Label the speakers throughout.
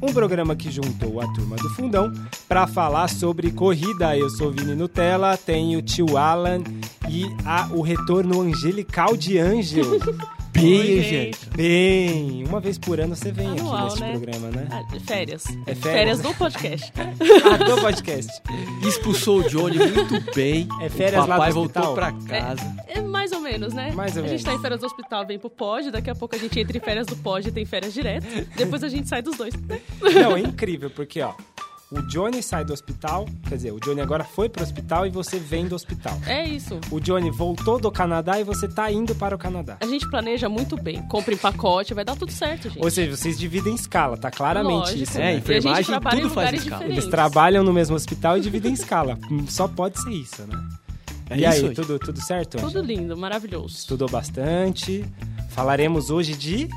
Speaker 1: um programa que juntou a turma do Fundão para falar sobre corrida. Eu sou Vini Nutella, tenho o tio Alan e a, o retorno angelical de Ângelo. Bem,
Speaker 2: Oi,
Speaker 1: gente. Bem, uma vez por ano você vem
Speaker 2: Anual,
Speaker 1: aqui nesse
Speaker 2: né?
Speaker 1: programa, né?
Speaker 2: Ah, férias.
Speaker 1: É férias.
Speaker 2: Férias do podcast.
Speaker 1: Ah, do podcast.
Speaker 3: Expulsou o Johnny muito bem.
Speaker 1: É férias
Speaker 3: o
Speaker 1: lá
Speaker 3: papai
Speaker 1: do
Speaker 3: voltou pra casa.
Speaker 2: É mais ou menos, né?
Speaker 1: Mais ou
Speaker 2: a
Speaker 1: menos.
Speaker 2: gente tá em férias do hospital, vem pro pod, daqui a pouco a gente entra em férias do pod e tem férias direto. Depois a gente sai dos dois.
Speaker 1: Não, é incrível, porque, ó, o Johnny sai do hospital, quer dizer, o Johnny agora foi pro hospital e você vem do hospital.
Speaker 2: É isso.
Speaker 1: O Johnny voltou do Canadá e você tá indo para o Canadá.
Speaker 2: A gente planeja muito bem. Compra em pacote, vai dar tudo certo, gente.
Speaker 1: Ou seja, vocês dividem escala, tá claramente
Speaker 2: Lógico.
Speaker 1: isso.
Speaker 3: É,
Speaker 1: né?
Speaker 2: E a gente
Speaker 3: enfermagem,
Speaker 2: trabalha
Speaker 3: tudo
Speaker 2: em
Speaker 3: faz
Speaker 2: lugares
Speaker 3: escala.
Speaker 2: diferentes.
Speaker 1: Eles trabalham no mesmo hospital e dividem escala. Só pode ser isso, né?
Speaker 3: É
Speaker 1: e
Speaker 3: isso,
Speaker 1: aí, tudo, tudo certo?
Speaker 2: Tudo lindo, maravilhoso.
Speaker 1: Estudou bastante. Falaremos hoje De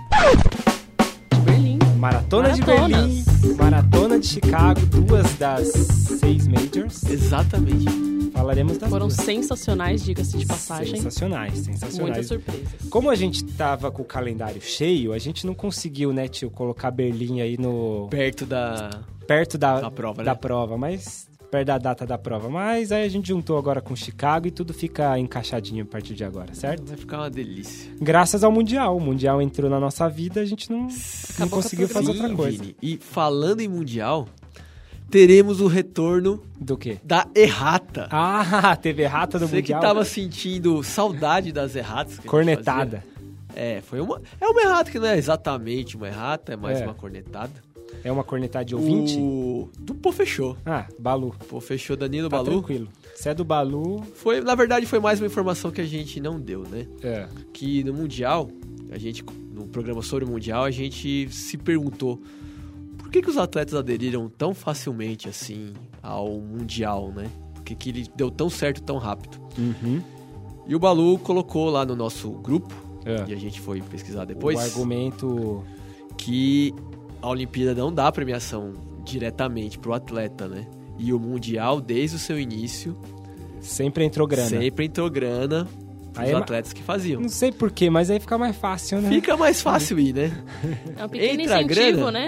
Speaker 1: Maratona de
Speaker 2: Maratonas.
Speaker 1: Berlim, Maratona de Chicago, duas das seis majors.
Speaker 3: Exatamente.
Speaker 1: Falaremos das
Speaker 2: Foram
Speaker 1: duas.
Speaker 2: sensacionais, diga-se de passagem.
Speaker 1: Sensacionais,
Speaker 2: Muitas
Speaker 1: sensacionais.
Speaker 2: surpresas.
Speaker 1: Como a gente tava com o calendário cheio, a gente não conseguiu, né, tio, colocar Berlim aí no
Speaker 3: Perto da.
Speaker 1: perto da,
Speaker 3: Da prova,
Speaker 1: da
Speaker 3: né?
Speaker 1: prova, mas perto da data da prova. Mas aí a gente juntou agora com Chicago e tudo fica encaixadinho a partir de agora, certo?
Speaker 3: Vai ficar uma delícia.
Speaker 1: Graças ao Mundial. O Mundial entrou na nossa vida, a gente não, não
Speaker 2: a
Speaker 1: conseguiu fazer outra coisa.
Speaker 3: Vini. E falando em Mundial, teremos o retorno
Speaker 1: Do quê?
Speaker 3: da errata.
Speaker 1: Ah, teve errata do
Speaker 3: Você que
Speaker 1: Mundial.
Speaker 3: tava sentindo saudade das erratas. que a
Speaker 1: Cornetada.
Speaker 3: É, foi uma. É uma errata que não é exatamente uma errata, é mais
Speaker 1: É.
Speaker 3: uma cornetada.
Speaker 1: É uma cornetada de ouvinte?
Speaker 3: O. Do Pô Fechou.
Speaker 1: Ah, Balu.
Speaker 3: Pô Fechou Danilo
Speaker 1: Tá
Speaker 3: Balu.
Speaker 1: tranquilo. Se é do Balu,
Speaker 3: Foi, na verdade, foi mais uma informação que a gente não deu, né?
Speaker 1: é.
Speaker 3: que no Mundial, a gente, no programa sobre o Mundial, a gente se perguntou por que, que os atletas aderiram tão facilmente assim ao Mundial, né? Por que, que ele deu tão certo tão rápido?
Speaker 1: Uhum.
Speaker 3: E o Balu colocou lá no nosso grupo,
Speaker 1: É.
Speaker 3: e a gente foi pesquisar depois,
Speaker 1: O argumento.
Speaker 3: que a Olimpíada não dá premiação diretamente pro atleta, né? E o Mundial, desde o seu início,
Speaker 1: Sempre entrou grana.
Speaker 3: sempre entrou grana pros
Speaker 1: Aí é
Speaker 3: atletas que faziam.
Speaker 1: Não sei porquê, mas aí fica mais fácil, né?
Speaker 3: Fica mais fácil ir, né?
Speaker 2: É um pequeno
Speaker 3: Entra
Speaker 2: incentivo,
Speaker 3: grana?
Speaker 2: né?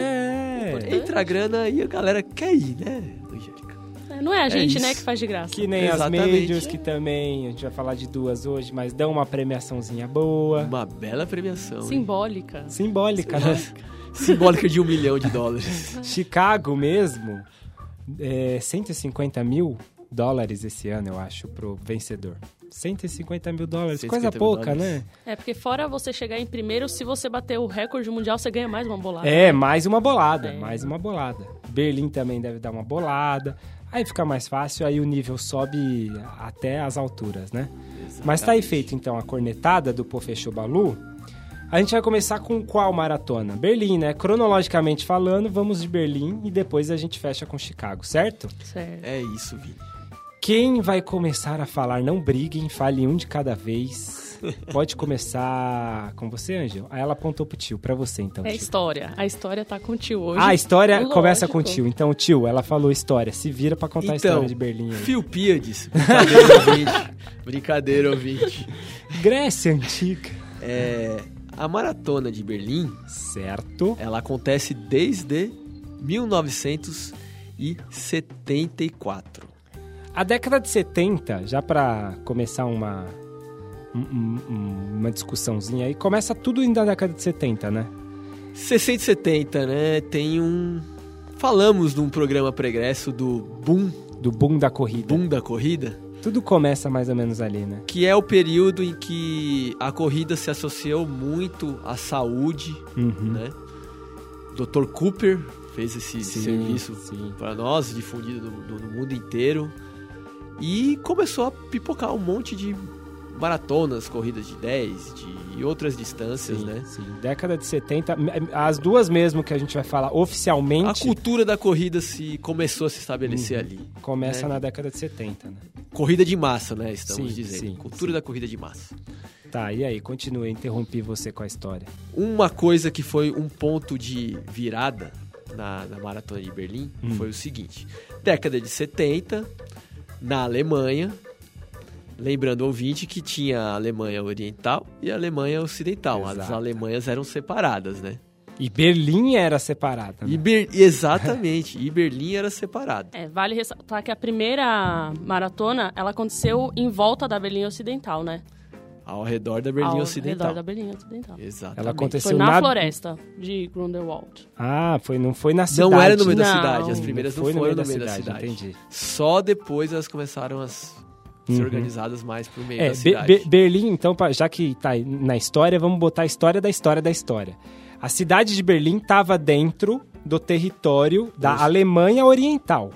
Speaker 1: É.
Speaker 3: Entra a grana e a galera quer ir, né, Angélica?
Speaker 2: É, Não é a gente,
Speaker 3: isso.
Speaker 2: né, que faz de graça.
Speaker 1: Que nem
Speaker 3: Exatamente.
Speaker 1: as majors, que também, a gente vai falar de duas hoje, mas dão uma premiaçãozinha boa.
Speaker 3: Uma bela premiação. hein?
Speaker 2: Simbólica.
Speaker 1: Simbólica, né?
Speaker 3: Simbólica de um milhão de dólares.
Speaker 1: Chicago mesmo, é, 150 mil dólares esse ano, eu acho, pro vencedor. 150 mil dólares,
Speaker 3: 150
Speaker 1: coisa
Speaker 3: mil
Speaker 1: pouca,
Speaker 3: dólares.
Speaker 1: né?
Speaker 2: É, porque fora você chegar em primeiro, se você bater o recorde mundial, você ganha mais uma bolada.
Speaker 1: É, mais uma bolada,
Speaker 2: É.
Speaker 1: mais uma bolada. Berlim também deve dar uma bolada. Aí fica mais fácil, aí o nível sobe até as alturas, né? Mas tá aí feito então a cornetada do Pofechou Balu. A gente vai começar com qual maratona? Berlim, né? Cronologicamente falando, vamos de Berlim e depois a gente fecha com Chicago, certo?
Speaker 2: Certo.
Speaker 3: É isso, Vini.
Speaker 1: Quem vai começar a falar? Não briguem, fale um de cada vez. Pode começar com você, Angel? Aí ela apontou pro tio, pra você então,
Speaker 2: É
Speaker 1: tio.
Speaker 2: história. A história tá com o tio hoje.
Speaker 1: Ah, a história
Speaker 2: Lógico.
Speaker 1: começa com o tio. Então, tio, ela falou história. Se vira pra contar a
Speaker 3: Então,
Speaker 1: história de Berlim. aí.
Speaker 3: Filpíades. Brincadeira, ouvinte. Brincadeira, ouvinte.
Speaker 1: Grécia Antiga.
Speaker 3: É, a maratona de Berlim,
Speaker 1: Certo.
Speaker 3: ela acontece desde 1974.
Speaker 1: A década de 70, já pra começar uma, um- um- uma discussãozinha aí, começa tudo indo na década de 70, né?
Speaker 3: 60 e 70, né? Tem um... Falamos num programa pregresso do boom,
Speaker 1: Do boom da corrida.
Speaker 3: boom da corrida.
Speaker 1: Tudo começa mais ou menos ali, né?
Speaker 3: que é o período em que a corrida se associou muito à saúde,
Speaker 1: Uhum.
Speaker 3: né? Dr. Cooper fez esse
Speaker 1: Sim,
Speaker 3: serviço para nós, difundido no, no- no mundo inteiro. E começou a pipocar um monte de maratonas, corridas de 10, de e outras distâncias,
Speaker 1: sim,
Speaker 3: né?
Speaker 1: Sim, década de 70, as duas mesmo que a gente vai falar oficialmente.
Speaker 3: A cultura da corrida se começou a se estabelecer
Speaker 1: Uhum.
Speaker 3: ali.
Speaker 1: Começa
Speaker 3: né?
Speaker 1: na década de 70, né?
Speaker 3: Corrida de massa, né? Estamos
Speaker 1: Sim,
Speaker 3: dizendo.
Speaker 1: sim,
Speaker 3: cultura da corrida de massa.
Speaker 1: Tá, e aí? Continue, interrompi você com a história.
Speaker 3: Uma coisa que foi um ponto de virada na, na maratona de Berlim
Speaker 1: Hum.
Speaker 3: foi o seguinte: década de 70, na Alemanha. Lembrando o ouvinte que tinha a Alemanha Oriental e a Alemanha Ocidental. As
Speaker 1: Exato.
Speaker 3: Alemanhas eram separadas, né?
Speaker 1: E Berlim era separada. Né?
Speaker 3: E Ber- Exatamente, e Berlim era separado.
Speaker 2: É, vale ressaltar que a primeira maratona, ela aconteceu em volta da Berlim Ocidental, né?
Speaker 3: Ao redor da Berlim
Speaker 2: Ao
Speaker 3: Ocidental.
Speaker 2: redor da Berlim Ocidental.
Speaker 3: Exatamente.
Speaker 1: Ela aconteceu
Speaker 2: Foi na,
Speaker 1: na
Speaker 2: floresta de Grundelwald.
Speaker 1: Ah, foi, não foi na cidade.
Speaker 3: Não era no meio da
Speaker 2: Não.
Speaker 3: cidade, as primeiras não,
Speaker 1: foi
Speaker 3: foram no meio da cidade.
Speaker 1: Entendi.
Speaker 3: Só depois elas começaram a s- ser
Speaker 1: Uhum.
Speaker 3: organizadas mais pro meio
Speaker 1: É,
Speaker 3: da cidade.
Speaker 1: Be- Berlim, então, já que tá aí na história, vamos botar a história da história da história. A cidade de Berlim estava dentro do território da
Speaker 3: Isso.
Speaker 1: Alemanha Oriental.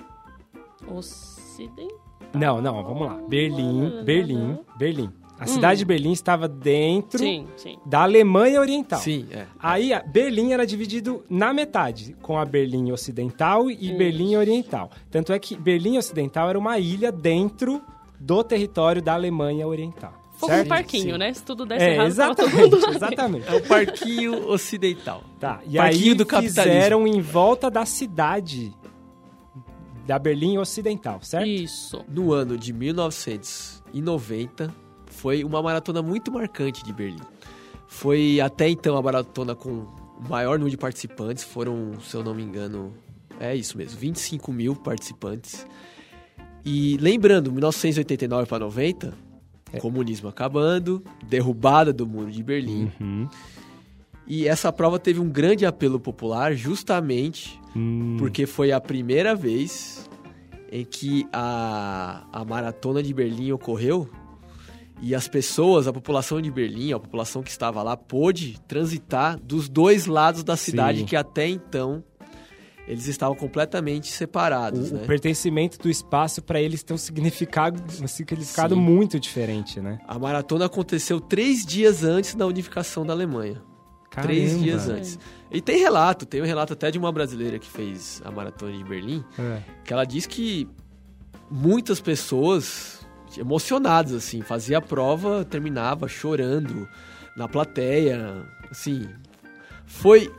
Speaker 2: Ocidente.
Speaker 1: Não, não, vamos lá. Berlim, Berlim, Berlim. A
Speaker 2: Hum.
Speaker 1: cidade de Berlim estava dentro
Speaker 2: Sim, sim.
Speaker 1: da Alemanha Oriental.
Speaker 3: Sim, é.
Speaker 1: Aí, a Berlim era dividido na metade, com a Berlim Ocidental e
Speaker 2: Isso.
Speaker 1: Berlim Oriental. Tanto é que Berlim Ocidental era uma ilha dentro do território da Alemanha Oriental.
Speaker 2: Foi
Speaker 1: certo?
Speaker 2: um parquinho,
Speaker 1: Sim.
Speaker 2: né? Se tudo desse
Speaker 1: É,
Speaker 2: errado, tava todo
Speaker 1: exatamente,
Speaker 2: mundo lá.
Speaker 1: exatamente.
Speaker 3: É o parquinho ocidental.
Speaker 1: Tá, e
Speaker 3: Parquinho
Speaker 1: aí
Speaker 3: do capitalismo.
Speaker 1: fizeram em volta da cidade da Berlim Ocidental, certo?
Speaker 2: Isso.
Speaker 3: No ano de 1990, foi uma maratona muito marcante de Berlim. Foi até então a maratona com o maior número de participantes, foram, se eu não me engano, é isso mesmo, 25 mil participantes. E lembrando, 1989 para 90,
Speaker 1: É.
Speaker 3: comunismo acabando, derrubada do muro de Berlim.
Speaker 1: Uhum.
Speaker 3: E essa prova teve um grande apelo popular justamente
Speaker 1: Hum,
Speaker 3: porque foi a primeira vez em que a, a maratona de Berlim ocorreu e as pessoas, a população de Berlim, a população que estava lá, pôde transitar dos dois lados da cidade
Speaker 1: Sim.
Speaker 3: que até então eles estavam completamente separados,
Speaker 1: o,
Speaker 3: né?
Speaker 1: o pertencimento do espaço para eles tem um significado, um significado
Speaker 3: Sim.
Speaker 1: muito diferente, né?
Speaker 3: A maratona aconteceu três dias antes da unificação da Alemanha. Três
Speaker 1: Caramba.
Speaker 3: dias antes. E tem relato, tem um relato até de uma brasileira que fez a maratona de Berlim,
Speaker 1: É.
Speaker 3: que ela diz que muitas pessoas emocionadas assim, fazia a prova, terminava chorando na plateia, assim, foi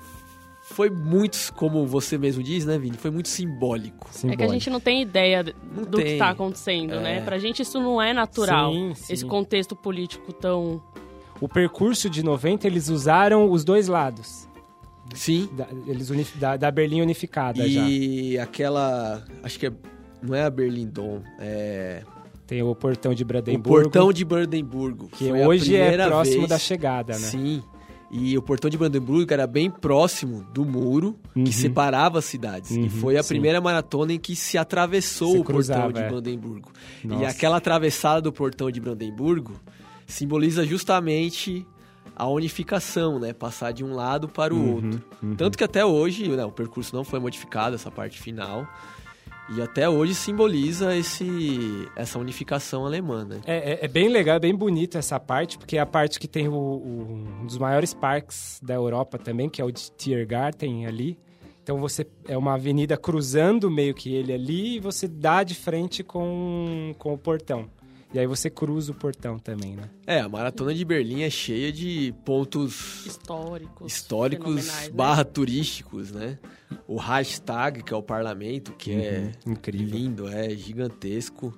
Speaker 3: foi muito, como você mesmo diz, né, Vini? Foi muito simbólico.
Speaker 2: É que a
Speaker 1: Simbólico.
Speaker 2: gente não tem ideia do
Speaker 3: Não
Speaker 2: que
Speaker 3: tem.
Speaker 2: tá acontecendo,
Speaker 3: É.
Speaker 2: né? Pra gente isso não é natural.
Speaker 1: Sim, sim.
Speaker 2: Esse contexto político tão...
Speaker 1: O percurso de 90, eles usaram os dois lados.
Speaker 3: Sim.
Speaker 1: Da, eles uni- da, da Berlim unificada já.
Speaker 3: E aquela, acho que é, não é a Berlim Dom, é
Speaker 1: Tem o portão de
Speaker 3: o
Speaker 1: Brandemburgo,
Speaker 3: portão de Brandemburgo,
Speaker 1: que hoje é próximo
Speaker 3: vez-
Speaker 1: da chegada, né?
Speaker 3: Sim. E o portão de Brandemburgo era bem próximo do muro
Speaker 1: Uhum.
Speaker 3: que separava as cidades.
Speaker 1: Uhum,
Speaker 3: e foi a
Speaker 1: sim.
Speaker 3: primeira maratona em que se atravessou
Speaker 1: Se
Speaker 3: o
Speaker 1: cruzava,
Speaker 3: portão de
Speaker 1: é.
Speaker 3: Brandemburgo. E aquela atravessada do portão de Brandemburgo simboliza justamente a unificação, né? Passar de um lado para o
Speaker 1: Uhum,
Speaker 3: outro.
Speaker 1: uhum.
Speaker 3: Tanto que até hoje, né, o percurso não foi modificado, essa parte final. E até hoje simboliza esse, essa unificação alemã, né?
Speaker 1: É, é- é bem legal, é bem bonito essa parte, porque é a parte que tem o, o- um dos maiores parques da Europa também, que é o de Tiergarten ali. Então você é uma avenida cruzando meio que ele ali e você dá de frente com, com o portão. E aí você cruza o portão também, né?
Speaker 3: É, a maratona de Berlim é cheia de pontos
Speaker 2: históricos.
Speaker 3: históricos
Speaker 2: né?
Speaker 3: barra turísticos, né? O hashtag, que é o parlamento, que é
Speaker 1: Uhum, incrível.
Speaker 3: lindo, é gigantesco.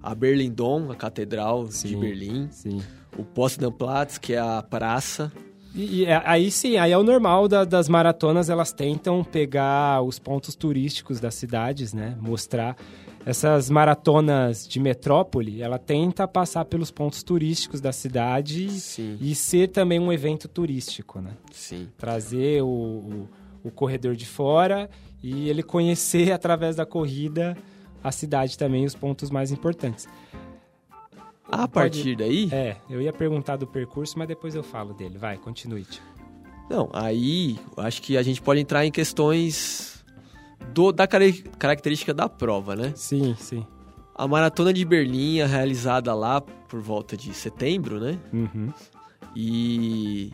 Speaker 3: A Berlindom, a catedral de
Speaker 1: Sim.
Speaker 3: Berlim.
Speaker 1: Sim.
Speaker 3: O Potsdam Platz, que é a praça.
Speaker 1: E, e é- aí sim, aí é o normal da- das maratonas, elas tentam pegar os pontos turísticos das cidades, né? Mostrar essas maratonas de metrópole, ela tenta passar pelos pontos turísticos da cidade
Speaker 3: Sim,
Speaker 1: e ser também um evento turístico, né?
Speaker 3: sim.
Speaker 1: Trazer o, o, o corredor de fora e ele conhecer através da corrida a cidade também, os pontos mais importantes.
Speaker 3: A partir daí,
Speaker 1: É, eu ia perguntar do percurso, mas depois eu falo dele. Vai, continue. tio.
Speaker 3: não, aí acho que a gente pode entrar em questões do, da característica da prova, né?
Speaker 1: Sim, sim.
Speaker 3: A maratona de Berlim é realizada lá por volta de setembro, né?
Speaker 1: Uhum.
Speaker 3: E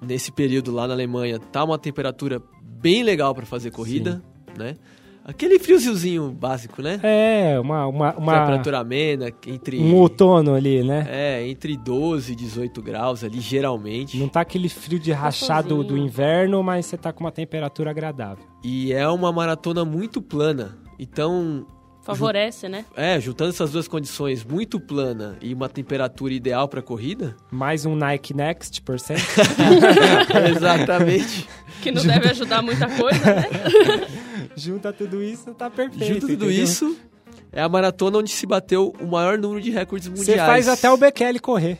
Speaker 3: nesse período lá na Alemanha tá uma temperatura bem legal para fazer corrida, né? Aquele friozinho básico, né?
Speaker 1: É, uma, uma, uma-
Speaker 3: Temperatura amena, entre
Speaker 1: um outono ali, né?
Speaker 3: é, entre 12 e 18 graus ali, geralmente.
Speaker 1: Não tá aquele frio de rachado do inverno, mas você tá com uma temperatura agradável.
Speaker 3: E é uma maratona muito plana. Então,
Speaker 2: Favorece, né?
Speaker 3: é, juntando essas duas condições, muito plana e uma temperatura ideal para corrida,
Speaker 1: Mais um Nike Next por cento.
Speaker 3: exatamente.
Speaker 2: Que não deve ajudar muita coisa, né?
Speaker 1: Junta tudo isso, tá perfeito.
Speaker 3: Junto tudo
Speaker 1: entendeu?
Speaker 3: isso, é a maratona onde se bateu o maior número de recordes mundiais.
Speaker 1: Você faz até o Bekele correr.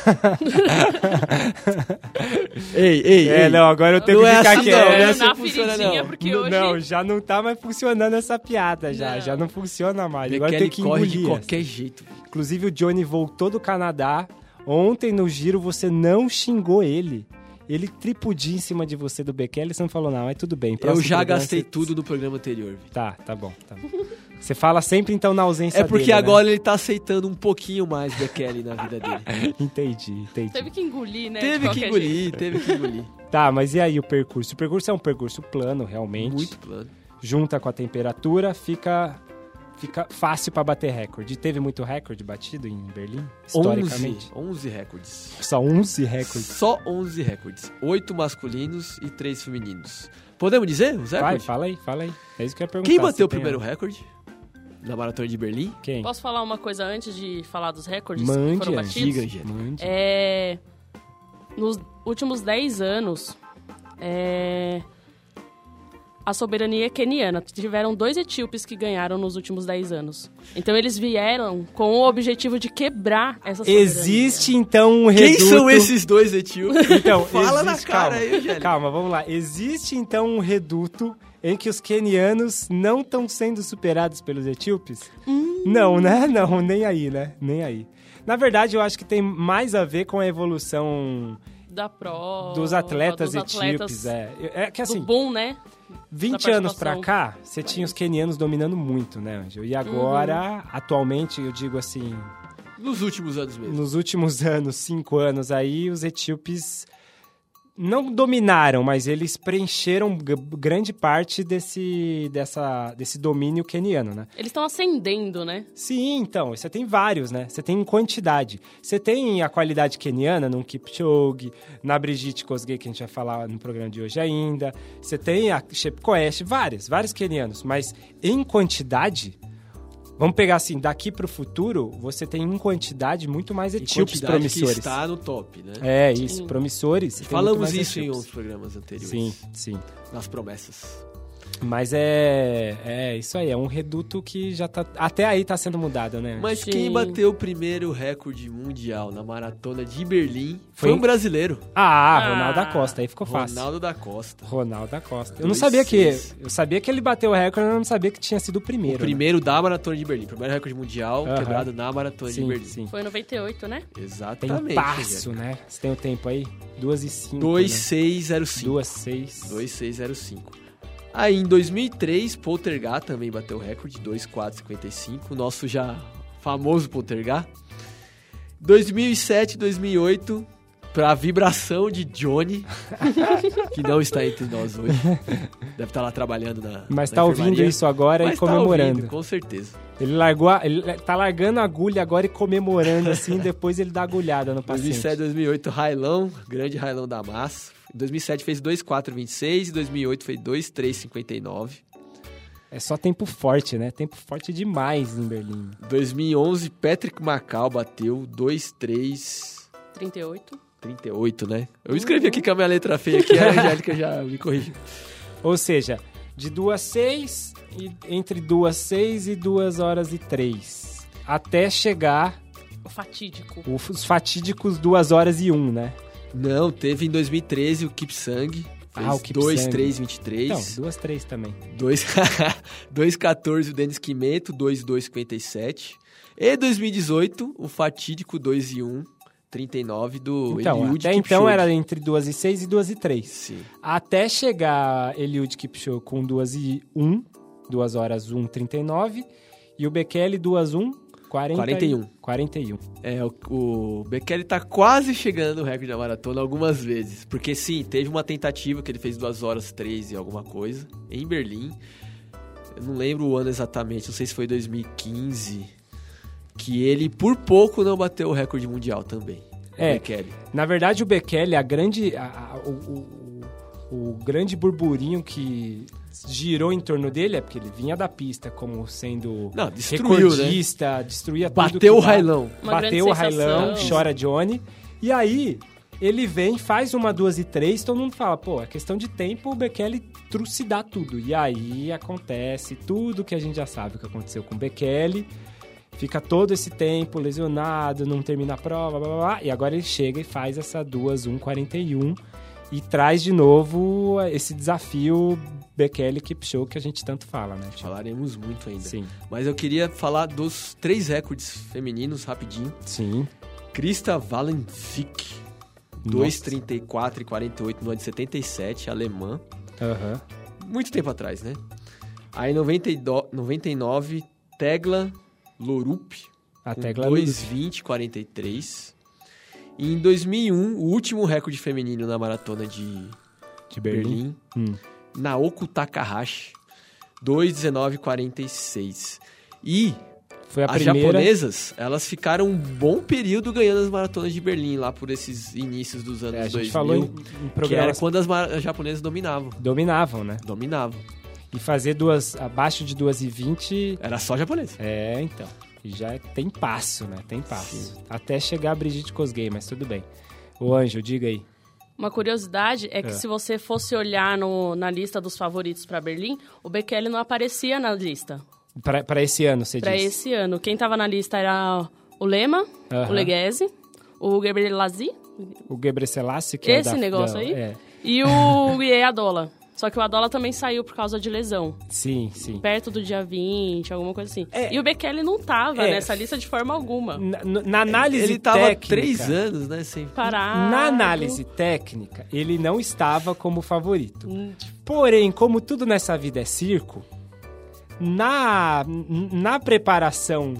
Speaker 3: Ei, ei,
Speaker 1: É,
Speaker 3: ei.
Speaker 1: não, agora eu tenho
Speaker 3: Não
Speaker 1: que
Speaker 3: é
Speaker 1: ficar
Speaker 3: assim,
Speaker 1: quieto.
Speaker 3: não, não é assim funciona, não.
Speaker 2: porque
Speaker 1: Não,
Speaker 2: hoje...
Speaker 1: não, já não tá mais funcionando essa piada já.
Speaker 2: Não.
Speaker 1: Já não funciona mais. Agora tem que
Speaker 3: corre
Speaker 1: engolir.
Speaker 3: de qualquer jeito.
Speaker 1: Inclusive o Johnny voltou do Canadá. Ontem no giro você não xingou ele. Ele tripudia em cima de você do Bekele, você não falou não, mas tudo bem.
Speaker 3: Eu já
Speaker 1: programa
Speaker 3: gastei
Speaker 1: você-
Speaker 3: tudo no programa anterior.
Speaker 1: Tá, tá bom, tá bom. Você fala sempre então na ausência
Speaker 3: É porque
Speaker 1: dele, né?
Speaker 3: agora ele tá aceitando um pouquinho mais Bekele na vida dele.
Speaker 1: Entendi, entendi.
Speaker 2: Teve que engolir, né?
Speaker 3: teve que engolir,
Speaker 2: jeito.
Speaker 3: teve que engolir.
Speaker 1: Tá, mas e aí o percurso? O percurso é um percurso plano, realmente.
Speaker 3: Muito plano.
Speaker 1: Junta com a temperatura, fica fica fácil pra bater recorde. Teve muito recorde batido em Berlim,
Speaker 3: 11,
Speaker 1: historicamente?
Speaker 3: 11 recordes.
Speaker 1: Só 11 recordes.
Speaker 3: Só 11 recordes. 8 masculinos e 3 femininos. Podemos dizer os
Speaker 1: Vai,
Speaker 3: recordes?
Speaker 1: fala aí, fala aí. É isso que eu ia perguntar.
Speaker 3: Quem bateu o primeiro recorde? Na maratona de Berlim?
Speaker 1: Quem?
Speaker 2: Posso falar uma coisa antes de falar dos recordes que
Speaker 1: Mande,
Speaker 2: foram
Speaker 1: é,
Speaker 2: batidos?
Speaker 3: Diga, Angélica.
Speaker 1: Mande.
Speaker 2: É, nos últimos 10 anos, é, a soberania é queniana. Tiveram dois etíopes que ganharam nos últimos 10 anos. Então eles vieram com o objetivo de quebrar essa soberania.
Speaker 1: Existe então um
Speaker 3: Quem
Speaker 1: reduto...
Speaker 3: são esses dois etíopes?
Speaker 1: Então,
Speaker 3: Fala na
Speaker 1: existe-
Speaker 3: cara
Speaker 1: calma,
Speaker 3: aí.
Speaker 1: Calma, vamos lá. Existe então um reduto em que os quenianos não estão sendo superados pelos etíopes?
Speaker 2: Hum.
Speaker 1: Não, né? Não, nem aí, né? Nem aí. Na verdade, eu acho que tem mais a ver com a evolução
Speaker 2: Da prova.
Speaker 1: dos atletas
Speaker 2: dos
Speaker 1: etíopes. É, é que
Speaker 2: do
Speaker 1: assim,
Speaker 2: boom, né?
Speaker 1: 20
Speaker 2: da
Speaker 1: anos pra cá, você tinha os quenianos dominando muito, né, Ângelo? E agora,
Speaker 2: Uhum.
Speaker 1: atualmente, eu digo assim,
Speaker 3: Nos últimos anos mesmo.
Speaker 1: nos últimos anos, cinco anos aí, os etíopes não dominaram, mas eles preencheram grande parte desse, dessa, desse domínio queniano, né?
Speaker 2: Eles estão ascendendo, né?
Speaker 1: Sim, então, você tem vários, né? Você tem em quantidade. Você tem a qualidade queniana no Kipchoge, na Brigitte Kosgei, que a gente vai falar no programa de hoje ainda. Você tem a Shepkoesh, vários, vários quenianos. Mas em quantidade, vamos pegar assim, daqui pro futuro, você tem em quantidade muito mais
Speaker 3: Em
Speaker 1: etíopes
Speaker 3: quantidade que
Speaker 1: promissores.
Speaker 3: está no top, né?
Speaker 1: É, isso,
Speaker 2: Sim.
Speaker 1: promissores.
Speaker 3: Falamos isso em
Speaker 1: etíopes.
Speaker 3: outros programas anteriores.
Speaker 1: Sim, sim.
Speaker 3: Nas promessas.
Speaker 1: Mas é, é isso aí, é um reduto que já tá. Até aí tá sendo mudado, né?
Speaker 3: Mas
Speaker 2: Sim.
Speaker 3: quem bateu o primeiro recorde mundial na maratona de Berlim foi,
Speaker 1: Foi
Speaker 3: um brasileiro.
Speaker 1: Ah,
Speaker 2: Ah,
Speaker 1: Ronaldo da Costa, aí ficou fácil.
Speaker 3: Ronaldo da Costa.
Speaker 1: Ronaldo da Costa. Eu não
Speaker 3: Dois,
Speaker 1: sabia que. Eu sabia que ele bateu o recorde, mas eu não sabia que tinha sido o primeiro.
Speaker 3: O primeiro da maratona de Berlim. Primeiro recorde mundial
Speaker 1: Aham.
Speaker 3: quebrado na
Speaker 1: né?
Speaker 3: maratona de
Speaker 1: Sim,
Speaker 3: Berlim.
Speaker 1: sim.
Speaker 2: Foi em 98, né?
Speaker 1: Tem
Speaker 3: Exatamente.
Speaker 1: passo, né? Você tem o tempo aí? 2 e 5.
Speaker 3: 2605.
Speaker 1: 2, 6.
Speaker 3: 2605. Aí em 2003, Poltergar também bateu o recorde, 2455. O nosso já famoso Poltergar. 2007, 2008, pra vibração de Johnny, que não está entre nós hoje. Deve estar lá trabalhando na.
Speaker 1: Mas
Speaker 3: na
Speaker 1: tá ouvindo isso agora
Speaker 3: Mas
Speaker 1: e
Speaker 3: tá
Speaker 1: comemorando.
Speaker 3: ouvindo, com certeza.
Speaker 1: Ele largou a, ele tá largando a agulha agora e comemorando assim, depois ele dá agulhada no paciente.
Speaker 3: 2007, 2008, Railão, grande Railão da Massa. Em 2007 fez 2,426 e 2008 fez 2,359.
Speaker 1: É só tempo forte, né? Tempo forte demais em Berlim.
Speaker 3: 2011, Patrick Macau bateu 2,338,
Speaker 2: 38.
Speaker 3: né? Eu escrevi aqui com a minha letra feia aqui, a Angélica já me corrigiu.
Speaker 1: Ou seja, de 2 6 e entre 2 6 e 2 horas e 3. Até chegar
Speaker 2: O fatídico.
Speaker 1: os fatídicos 2 horas e 1, né?
Speaker 3: Não, teve em 2013 o Kipsang. Fez
Speaker 1: Ah, o Kipsang.
Speaker 3: 2,323.
Speaker 1: Então, 2 3 também.
Speaker 3: 2,14 o Denis Quimeto, 2,257. E 2018, o fatídico 2 e 1, 39 do
Speaker 1: Então,
Speaker 3: Eliud
Speaker 1: até então
Speaker 3: Kipchoge.
Speaker 1: era entre 2 e 6 e 2 e 3.
Speaker 3: Sim.
Speaker 1: Até chegar Eliud Kipchoge com 2 e 1, 2 horas 1, 39. E o Bekele 2-1, 40,
Speaker 3: 41.
Speaker 1: 41.
Speaker 3: É, o, o Bekele tá quase chegando no recorde da maratona algumas vezes. Porque sim, teve uma tentativa que ele fez 2 horas 3 e alguma coisa, em Berlim. Eu não lembro o ano exatamente, não sei se foi 2015. Que ele, por pouco, não bateu o recorde mundial também.
Speaker 1: É.
Speaker 3: O Bekele.
Speaker 1: Na verdade, o Bekele, a grande, a- a- o, o- o- grande burburinho que girou em torno dele é porque ele vinha da pista como sendo
Speaker 3: Não, destruiu, né?
Speaker 1: recordista, destruía tudo
Speaker 3: Bateu o railão.
Speaker 1: Bateu o railão, chora Johnny. E aí, ele vem, faz uma, duas e três, todo mundo fala, pô, é questão de tempo o Bekele trucidar tudo. E aí acontece tudo que a gente já sabe que aconteceu com o Bekele. Fica todo esse tempo lesionado, não termina a prova, blá, blá, blá. E agora ele chega e faz essa 2, 1, 41 e traz de novo esse desafio Bekele Kipchoge que a gente tanto fala, né? Tio?
Speaker 3: Falaremos muito ainda.
Speaker 1: Sim,
Speaker 3: Mas eu queria falar dos três recordes femininos rapidinho.
Speaker 1: sim.
Speaker 3: Krista
Speaker 1: Nossa.
Speaker 3: 2,34 e 48 no ano de 77, alemã.
Speaker 1: Aham.
Speaker 3: Muito tempo atrás, né? Aí, em 92 99, Tegla Lorup,
Speaker 1: A
Speaker 3: com
Speaker 1: tecla
Speaker 3: 2,20 43. E em 2001, o último recorde feminino na maratona de
Speaker 1: de
Speaker 3: Berlim,
Speaker 1: Hum.
Speaker 3: Naoko Takahashi, 2,19 46. E
Speaker 1: Foi a
Speaker 3: as
Speaker 1: primeira.
Speaker 3: japonesas, elas ficaram um bom período ganhando as maratonas de Berlim lá por esses inícios dos anos
Speaker 1: É, a gente
Speaker 3: 2000.
Speaker 1: falou em, em
Speaker 3: que era
Speaker 1: programas
Speaker 3: quando as, as japonesas dominavam.
Speaker 1: dominavam, né?
Speaker 3: Dominavam.
Speaker 1: E fazer duas abaixo de 2 e 20
Speaker 3: Era só japonês.
Speaker 1: é, então. Já tem passo, né? Tem passo. Até chegar a Brigitte Kosgei, mas tudo bem. O Anjo, diga aí.
Speaker 2: Uma curiosidade é que
Speaker 1: É.
Speaker 2: se você fosse olhar no- na lista dos favoritos para Berlim, o Bekele não aparecia na lista.
Speaker 1: Pra, pra esse ano, você
Speaker 2: Para
Speaker 1: diz.
Speaker 2: esse ano, quem tava na lista era o Lema,
Speaker 1: Aham.
Speaker 2: o Leguese, o Gabriel Lazi
Speaker 1: O Gebre Selassie, que é
Speaker 2: Esse
Speaker 1: da-
Speaker 2: negócio
Speaker 1: da-
Speaker 2: aí?
Speaker 1: É.
Speaker 2: e o Ie Adola. Só que o Adola também saiu por causa de lesão.
Speaker 1: Sim, sim.
Speaker 2: Perto do dia 20, alguma coisa assim.
Speaker 1: É.
Speaker 2: E o Bekele não tava
Speaker 1: É.
Speaker 2: nessa lista de forma alguma.
Speaker 1: Na, na- análise
Speaker 3: Ele tava
Speaker 1: técnica...
Speaker 3: três anos, né? Sem...
Speaker 2: Parado.
Speaker 1: Na análise técnica, ele não estava como favorito.
Speaker 2: Hum,
Speaker 1: Porém, como tudo nessa vida é circo, na, na preparação.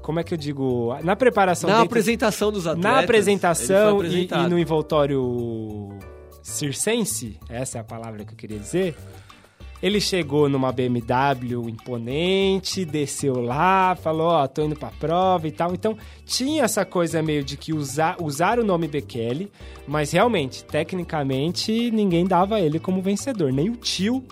Speaker 1: Como é que eu digo? Na preparação.
Speaker 3: Na
Speaker 1: dentro-
Speaker 3: apresentação dos atletas.
Speaker 1: na apresentação
Speaker 3: ele foi
Speaker 1: e, e no envoltório circense, essa é a palavra que eu queria dizer. Ele chegou numa BMW imponente, desceu lá, falou, ó, tô indo pra prova e tal. Então, tinha essa coisa meio de que usar, usar o nome Bekele, mas realmente, tecnicamente, ninguém dava ele como vencedor. Nem o tio,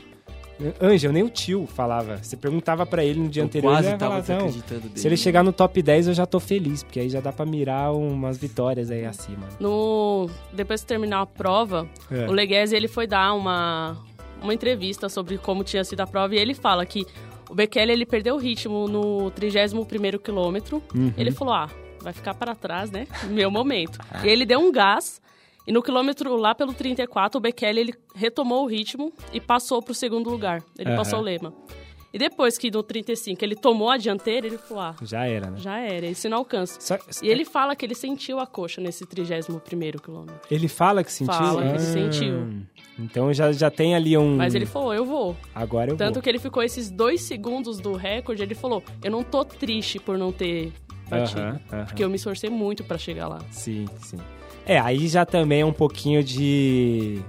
Speaker 1: Ângel, nem o tio falava. Você perguntava pra ele no dia
Speaker 3: Eu
Speaker 1: anterior,
Speaker 3: quase
Speaker 1: ele
Speaker 3: tava
Speaker 1: falar,
Speaker 3: desacreditando dele.
Speaker 1: se ele chegar no top 10, eu já tô feliz, porque aí já dá pra mirar umas vitórias aí acima.
Speaker 2: No... Depois que terminar a prova,
Speaker 1: É.
Speaker 2: o Leguese ele foi dar uma, uma entrevista sobre como tinha sido a prova e ele fala que o Bekele ele perdeu o ritmo no 31º quilômetro.
Speaker 1: Uhum.
Speaker 2: Ele falou, ah, vai ficar para trás, né? Meu momento. e ele deu um gás e no quilômetro lá pelo 34, o Bekele ele retomou o ritmo e passou pro segundo lugar. Ele
Speaker 1: Aham.
Speaker 2: passou o Lema. E depois que no 35 ele tomou a dianteira, ele falou, ah,
Speaker 1: Já era, né?
Speaker 2: já era, esse não alcança.
Speaker 1: Só-
Speaker 2: E ele fala que ele sentiu a coxa nesse 31º quilômetro.
Speaker 1: ele fala que sentiu?
Speaker 2: Fala que ele
Speaker 1: Ah,
Speaker 2: sentiu.
Speaker 1: Então já, já tem ali um...
Speaker 2: Mas ele falou, eu vou.
Speaker 1: Agora eu
Speaker 2: Tanto
Speaker 1: vou.
Speaker 2: que ele ficou esses dois segundos do recorde, ele falou, eu não tô triste por não ter batido.
Speaker 1: Aham, aham.
Speaker 2: Porque eu me esforcei muito pra chegar lá.
Speaker 1: Sim, sim. É, aí já também é um pouquinho de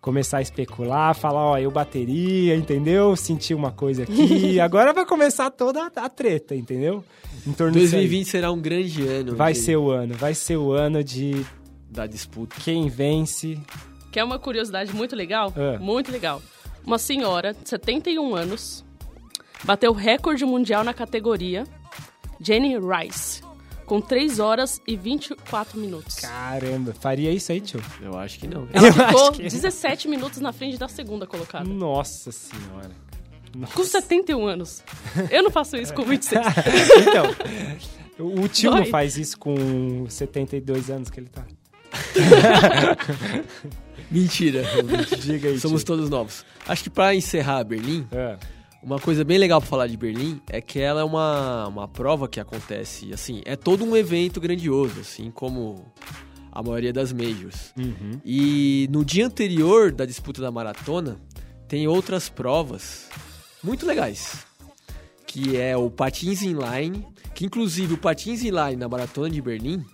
Speaker 1: começar a especular, falar, ó, eu bateria, entendeu? Senti uma coisa aqui. Agora vai começar toda a, treta, entendeu? Em torno disso aí.
Speaker 3: 2020 será um grande ano.
Speaker 1: Vai
Speaker 3: de-
Speaker 1: ser o ano, vai ser o ano de
Speaker 3: Da disputa.
Speaker 1: quem vence.
Speaker 2: Que é uma curiosidade muito legal?
Speaker 1: É.
Speaker 2: Muito legal. Uma senhora de 71 anos bateu o recorde mundial na categoria Jenny Rice, com 3 horas e 24 minutos.
Speaker 1: Caramba, faria isso aí, tio?
Speaker 3: Eu acho que não.
Speaker 2: Ela
Speaker 1: Eu
Speaker 2: ficou
Speaker 1: acho que-
Speaker 2: 17 minutos na frente da segunda colocada.
Speaker 1: Nossa senhora. Nossa.
Speaker 2: Com 71 anos. Eu não faço isso com 26.
Speaker 1: então, o tio não
Speaker 2: Dói.
Speaker 1: faz isso com 72 anos que ele tá.
Speaker 3: Mentira.
Speaker 1: Diga aí,
Speaker 3: Somos
Speaker 1: tio.
Speaker 3: todos novos. Acho que pra encerrar Berlim,
Speaker 1: É.
Speaker 3: uma coisa bem legal pra falar de Berlim é que ela é uma, uma prova que acontece, assim, é todo um evento grandioso, assim como a maioria das majors.
Speaker 1: Uhum.
Speaker 3: E no dia anterior da disputa da maratona, tem outras provas muito legais. que é o patins inline, que inclusive o patins inline na maratona de Berlim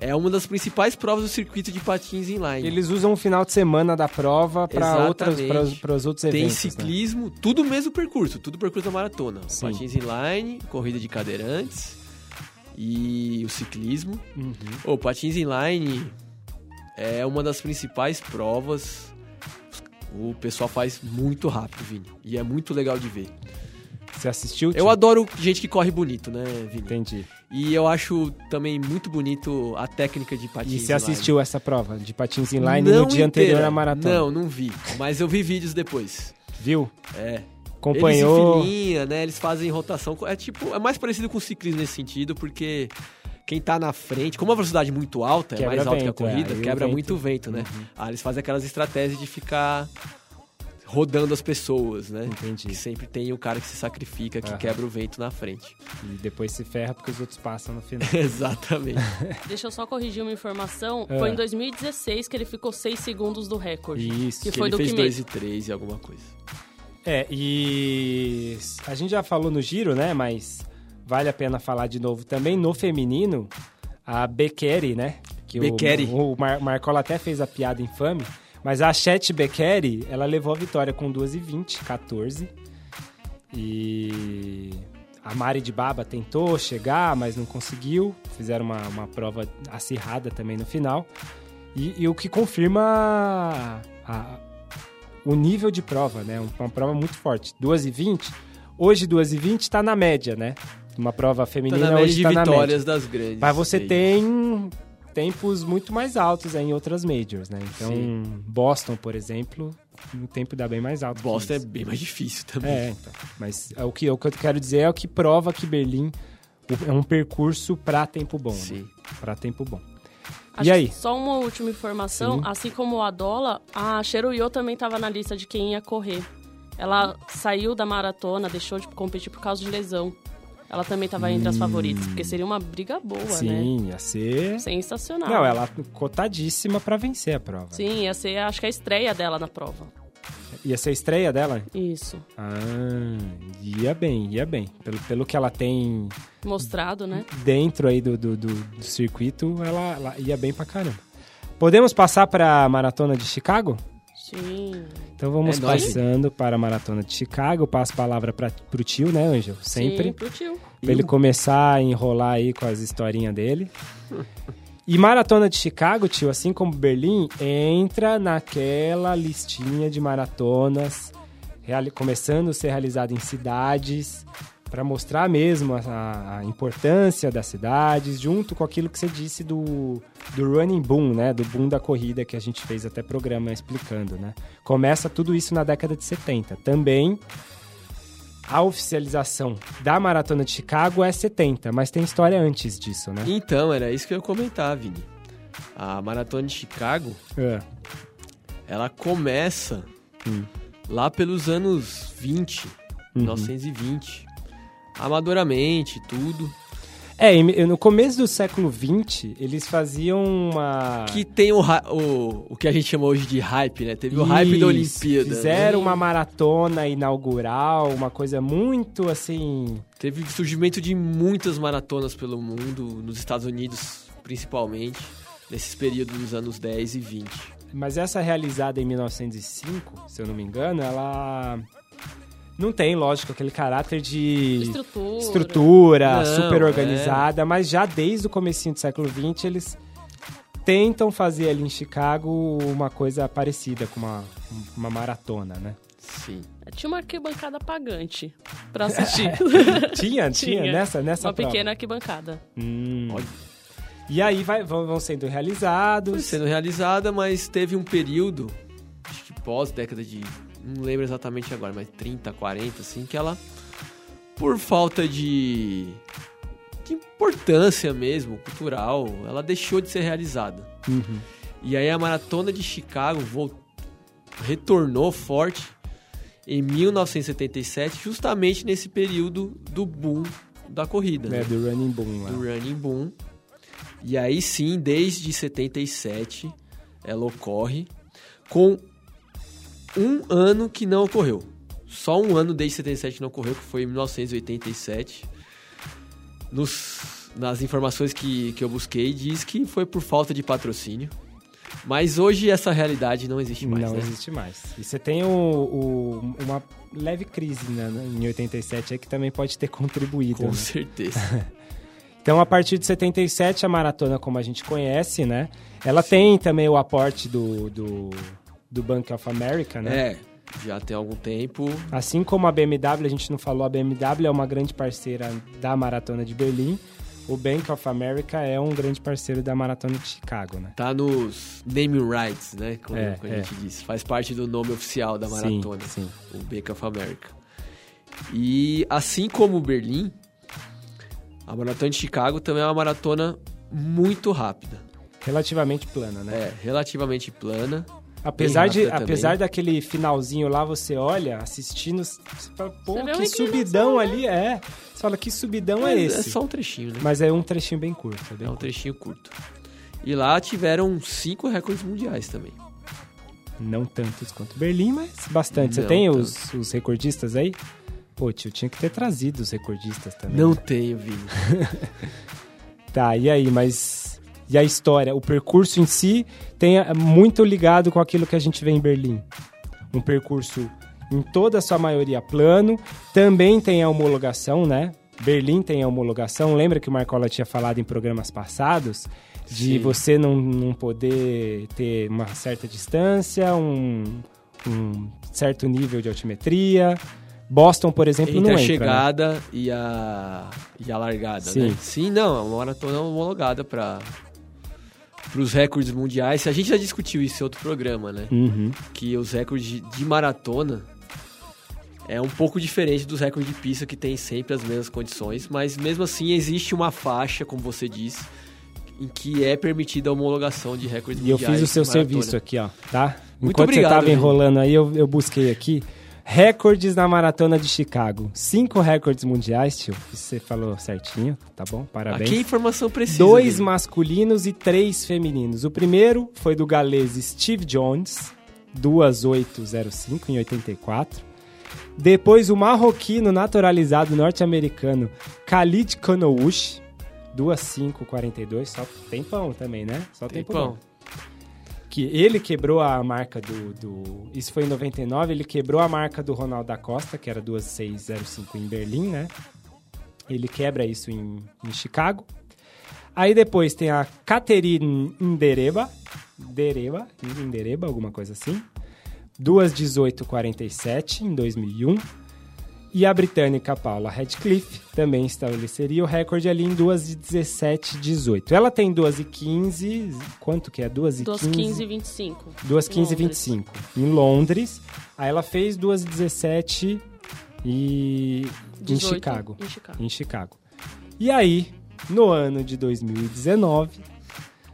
Speaker 3: é uma das principais provas do circuito de patins inline.
Speaker 1: Eles usam o final de semana da prova para outros
Speaker 3: Tem
Speaker 1: eventos. né?
Speaker 3: ciclismo, tudo o mesmo percurso, tudo percurso da maratona.
Speaker 1: Sim.
Speaker 3: Patins inline, corrida de cadeirantes e o ciclismo.
Speaker 1: Uhum.
Speaker 3: O patins inline é uma das principais provas. O pessoal faz muito rápido, Vini. E é muito legal de ver.
Speaker 1: Você assistiu?
Speaker 3: Eu
Speaker 1: Tio?
Speaker 3: adoro gente que corre bonito, né, Vini?
Speaker 1: Entendi.
Speaker 3: E eu acho também muito bonito a técnica de patins
Speaker 1: E você
Speaker 3: inline.
Speaker 1: assistiu essa prova de patins inline
Speaker 3: Não
Speaker 1: no dia anterior à maratona?
Speaker 3: Não, não vi. Mas eu vi vídeos depois.
Speaker 1: Viu?
Speaker 3: É.
Speaker 1: Acompanhou?
Speaker 3: Eles filinha, né? Eles fazem rotação. É tipo, é mais parecido com o ciclismo nesse sentido, porque quem tá na frente, como a velocidade é muito alta, é
Speaker 1: Quebra
Speaker 3: mais alta
Speaker 1: vento,
Speaker 3: que a corrida,
Speaker 1: é, aí o
Speaker 3: quebra
Speaker 1: vento-
Speaker 3: muito vento, né? Ah, eles fazem aquelas estratégias de ficar rodando as pessoas, né?
Speaker 1: Entendi.
Speaker 3: Que sempre tem o cara que se sacrifica, que
Speaker 1: Aham.
Speaker 3: quebra o vento na frente.
Speaker 1: E depois se ferra porque os outros passam no final.
Speaker 3: Exatamente.
Speaker 2: Deixa eu só corrigir uma informação.
Speaker 1: Ah.
Speaker 2: Foi em 2016 que ele ficou 6 segundos do recorde.
Speaker 1: Isso.
Speaker 2: Que
Speaker 3: que
Speaker 2: foi
Speaker 3: ele
Speaker 2: do
Speaker 3: fez
Speaker 2: Kimet.
Speaker 3: 2 e 3 e alguma coisa.
Speaker 1: É, e a gente já falou no giro, né? Mas vale a pena falar de novo também. No feminino, a Beccari, né? Que. O, o Mar Marcola até fez a piada infame. Mas a Chet Beccari, ela levou a vitória com 2,20, 14. E a Mari de Baba tentou chegar, mas não conseguiu. Fizeram uma, uma prova acirrada também no final. E, e o que confirma a- a- o nível de prova, né? Uma prova muito forte. 2,20. Hoje, 2,20 está na média, né? Uma prova
Speaker 3: Tá
Speaker 1: feminina
Speaker 3: na média
Speaker 1: hoje
Speaker 3: de
Speaker 1: tá na média.
Speaker 3: vitórias das grandes.
Speaker 1: Mas você tem tempos muito mais altos aí em outras majors, né? Então,
Speaker 3: Sim.
Speaker 1: Boston, por exemplo, o tempo dá bem mais alto. que
Speaker 3: Boston é bem mais difícil também.
Speaker 1: É, então. Mas é o que, o que eu quero dizer é o que prova que Berlim é um percurso para tempo bom, né?
Speaker 3: Sim.
Speaker 1: Para tempo bom.
Speaker 2: Acho
Speaker 1: e aí?
Speaker 2: Só uma última informação.
Speaker 1: Sim.
Speaker 2: Assim como a Dola, a Cheruyo também estava na lista de quem ia correr. Ela saiu da maratona, deixou de competir por causa de lesão. Ela também estava entre as favoritas, porque seria uma briga boa, né?
Speaker 1: Sim, ia ser.
Speaker 2: Sensacional.
Speaker 1: Não, ela cotadíssima para vencer a prova.
Speaker 2: Sim, ia ser, acho que a estreia dela na prova.
Speaker 1: Ia ser a estreia dela?
Speaker 2: Isso.
Speaker 1: Ah, ia bem, ia bem. Pelo, pelo que ela tem
Speaker 2: Mostrado, né?
Speaker 1: dentro aí do, do, do- do circuito, ela, ela ia bem pra caramba. Podemos passar para a maratona de Chicago?
Speaker 2: Sim.
Speaker 1: Então vamos
Speaker 3: É nóis.
Speaker 1: passando para a maratona de Chicago. Eu passo a palavra para pro tio, né, Ângelo? Sempre.
Speaker 2: Sim, pro tio.
Speaker 1: Pra ele começar a enrolar aí com as historinhas dele. E Maratona de Chicago, tio, assim como Berlim, entra naquela listinha de maratonas começando a ser realizada em cidades para mostrar mesmo a, a importância das cidades, junto com aquilo que você disse do, do running boom, né? Do boom da corrida que a gente fez até programa explicando, né? Começa tudo isso na década de 70. Também a oficialização da Maratona de Chicago é 70, mas tem história antes disso, né?
Speaker 3: Então, era isso que eu ia comentar, Vini. A Maratona de Chicago,
Speaker 1: É.
Speaker 3: ela começa
Speaker 1: Hum.
Speaker 3: lá pelos anos 20,
Speaker 1: Uhum.
Speaker 3: 1920. Amadoramente, tudo.
Speaker 1: É, no começo do século XX, eles faziam uma...
Speaker 3: Que tem o, o, o que a gente chama hoje de hype, né? Teve o hype da
Speaker 1: Isso,
Speaker 3: Olimpíada.
Speaker 1: Fizeram
Speaker 3: né?
Speaker 1: uma maratona inaugural, uma coisa muito assim...
Speaker 3: Teve surgimento de muitas maratonas pelo mundo, nos Estados Unidos principalmente, nesses períodos dos anos 10 e 20.
Speaker 1: Mas essa realizada em 1905, se eu não me engano, ela não tem, lógico, aquele caráter de
Speaker 2: Estrutura.
Speaker 1: estrutura
Speaker 3: Não,
Speaker 1: super
Speaker 3: é.
Speaker 1: organizada, mas já desde o comecinho do século XX eles tentam fazer ali em Chicago uma coisa parecida com uma, uma maratona, né?
Speaker 3: Sim.
Speaker 2: Tinha uma arquibancada pagante pra assistir.
Speaker 1: Tinha, tinha,
Speaker 2: Tinha.
Speaker 1: nessa, nessa
Speaker 2: uma
Speaker 1: prova.
Speaker 2: pequena arquibancada.
Speaker 1: Hum. E aí vai- vão, vão sendo realizados.
Speaker 3: Foi sendo realizada, mas teve um período, pós década de. Não lembro exatamente agora, mas 30, 40, assim, que ela, por falta de. de importância mesmo, cultural, ela deixou de ser realizada.
Speaker 1: Uhum.
Speaker 3: E aí a maratona de Chicago vol- retornou forte em 1977, justamente nesse período do boom da corrida.
Speaker 1: É,
Speaker 3: né?
Speaker 1: do Running Boom lá.
Speaker 3: do Running Boom. E aí sim, desde 77, ela ocorre com um ano que não ocorreu. só um ano desde 77 que não correu, que foi em 1987. Nos, nas informações que, que eu busquei, diz que foi por falta de patrocínio. Mas hoje essa realidade não existe mais,
Speaker 1: não
Speaker 3: né?
Speaker 1: existe mais. E você tem o, o- uma leve crise né, em 87 aí que também pode ter contribuído.
Speaker 3: Com
Speaker 1: né?
Speaker 3: certeza.
Speaker 1: Então, a partir de 77, a maratona, como a gente conhece, né? Ela tem também o aporte do, do, do Bank of America, né?
Speaker 3: é, já tem algum tempo.
Speaker 1: Assim como a BMW, a gente não falou, a BMW é uma grande parceira da Maratona de Berlim. O Bank of America é um grande parceiro da Maratona de Chicago, né?
Speaker 3: Tá nos naming rights, né? Como,
Speaker 1: É,
Speaker 3: como a
Speaker 1: é.
Speaker 3: gente disse. Faz parte do nome oficial da maratona.
Speaker 1: Sim, sim.
Speaker 3: o Bank of America. E assim como Berlim, a maratona de Chicago também é uma maratona muito rápida.
Speaker 1: Relativamente plana, né?
Speaker 3: É, relativamente plana.
Speaker 1: Apesar,
Speaker 3: bem
Speaker 1: de, apesar
Speaker 3: também.
Speaker 1: daquele finalzinho lá, você olha, assistindo, você fala, pô,
Speaker 2: Você
Speaker 1: que subidão ali, é. Você fala, que subidão é,
Speaker 3: Mas
Speaker 1: esse?
Speaker 3: É só um trechinho, né?
Speaker 1: Mas é um trechinho bem curto. É bem
Speaker 3: É um
Speaker 1: curto.
Speaker 3: trechinho curto. E lá tiveram cinco recordes mundiais também.
Speaker 1: Não tantos quanto Berlim, mas bastante. Você
Speaker 3: Não
Speaker 1: tem
Speaker 3: tanto.
Speaker 1: os, os recordistas aí? Pô, tio, tinha que ter trazido os recordistas também.
Speaker 3: Não tenho, Vini.
Speaker 1: Tá, e aí, mas. E a história? O percurso em si tem é, muito ligado com aquilo que a gente vê em Berlim. Um percurso, em toda a sua maioria, plano. Também tem a homologação, né? Berlim tem a homologação. Lembra que o Marcola tinha falado em programas passados? De
Speaker 3: Sim.
Speaker 1: você não, não poder ter uma certa distância, um, um certo nível de altimetria. Boston, por exemplo,
Speaker 3: Entre
Speaker 1: não
Speaker 3: a
Speaker 1: entra. né?
Speaker 3: chegada e, a, e a largada,
Speaker 1: Sim.
Speaker 3: né? Sim, não, é uma maratona homologada para os recordes mundiais. A gente já discutiu isso em outro programa, né?
Speaker 1: Uhum.
Speaker 3: que os recordes de- maratona é um pouco diferente dos recordes de pista que tem sempre as mesmas condições, mas mesmo assim existe uma faixa, como você disse, em que é permitida a homologação de recordes
Speaker 1: E eu
Speaker 3: mundiais.
Speaker 1: fiz o seu
Speaker 3: maratona.
Speaker 1: serviço aqui, ó, tá?
Speaker 3: Muito
Speaker 1: Enquanto
Speaker 3: obrigado,
Speaker 1: você tava
Speaker 3: Vini.
Speaker 1: enrolando aí, eu, eu busquei aqui. Recordes na maratona de Chicago. Cinco recordes mundiais, tio. Você falou certinho, tá bom? Parabéns.
Speaker 3: Aqui é informação precisa.
Speaker 1: Dois
Speaker 3: Vini.
Speaker 1: masculinos e três femininos. O primeiro foi do galês Steve Jones, 2805 em 84. Depois o marroquino naturalizado norte-americano Khalid Kanouch, 2542, só tempão também, né? Só tempo bom
Speaker 3: Tempão.
Speaker 1: Que ele quebrou a marca do, do- Isso foi em 99, ele quebrou a marca do Ronaldo da Costa, que era 2605 em Berlim, né? Ele quebra isso em, em Chicago. Aí depois tem a Caterine Indereba. Dereba, Indereba, alguma coisa assim. 21847 em 2001. E a britânica Paula Radcliffe também estabeleceria o recorde ali em 2:17:18. Ela tem 2:15, quanto que é? 2:15?
Speaker 2: Dos 15 e 25.
Speaker 1: 2:15 e
Speaker 2: Londres.
Speaker 1: 25 em Londres. Aí ela fez 2:17 e em
Speaker 2: 18
Speaker 1: Chicago,
Speaker 2: Em Chicago.
Speaker 1: em Chicago. E aí, no ano de 2019,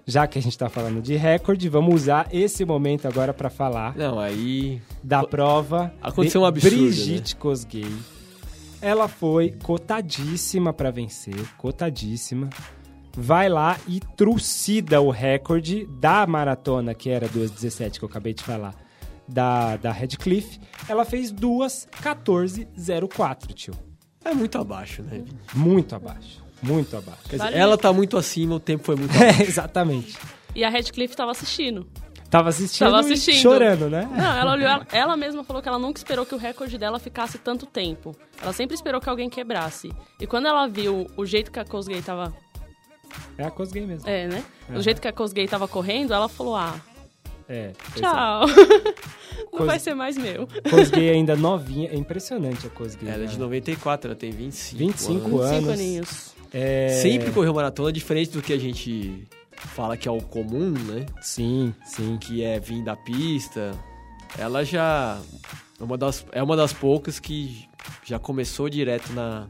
Speaker 1: já que a gente tá falando de recorde, vamos usar esse momento agora para falar
Speaker 3: Não, aí.
Speaker 1: da prova
Speaker 3: Aconteceu um absurdo,
Speaker 1: Brigitte Kosgei. Ela foi cotadíssima para vencer, cotadíssima. Vai lá e trucida o recorde da maratona, que era 2:17 que eu acabei de falar, da da Redcliffe. Ela fez 2:14:04, tio.
Speaker 3: É muito abaixo, né?
Speaker 1: Muito abaixo, muito abaixo.
Speaker 3: Quer dizer, ela tá muito acima, o tempo foi muito abaixo.
Speaker 1: É, exatamente.
Speaker 2: E a Redcliffe tava assistindo.
Speaker 1: Tava assistindo,
Speaker 2: Tava
Speaker 1: e
Speaker 2: assistindo.
Speaker 1: chorando, né?
Speaker 2: Não, ela olhou, ela, ela mesma falou que ela nunca esperou que o recorde dela ficasse tanto tempo. Ela sempre esperou que alguém quebrasse. E quando ela viu o jeito que a Kosgei tava.
Speaker 1: É a Kosgei mesmo.
Speaker 2: É, né?
Speaker 1: Aham.
Speaker 2: O jeito que a Kosgei tava correndo, ela falou: ah,
Speaker 1: É. é.
Speaker 2: tchau. Não
Speaker 1: Cos-
Speaker 2: vai ser mais meu.
Speaker 1: Kosgei ainda novinha. É impressionante a Kosgei.
Speaker 3: Ela é de
Speaker 1: né?
Speaker 3: 94, ela tem 25.
Speaker 1: 25
Speaker 3: anos.
Speaker 1: anos.
Speaker 2: Cinco aninhos.
Speaker 1: É...
Speaker 3: Sempre correu maratona, diferente do que a gente fala que é o comum, né?
Speaker 1: Sim, sim.
Speaker 3: Que é vir da pista. Ela já é uma das, é uma das poucas que já começou direto na,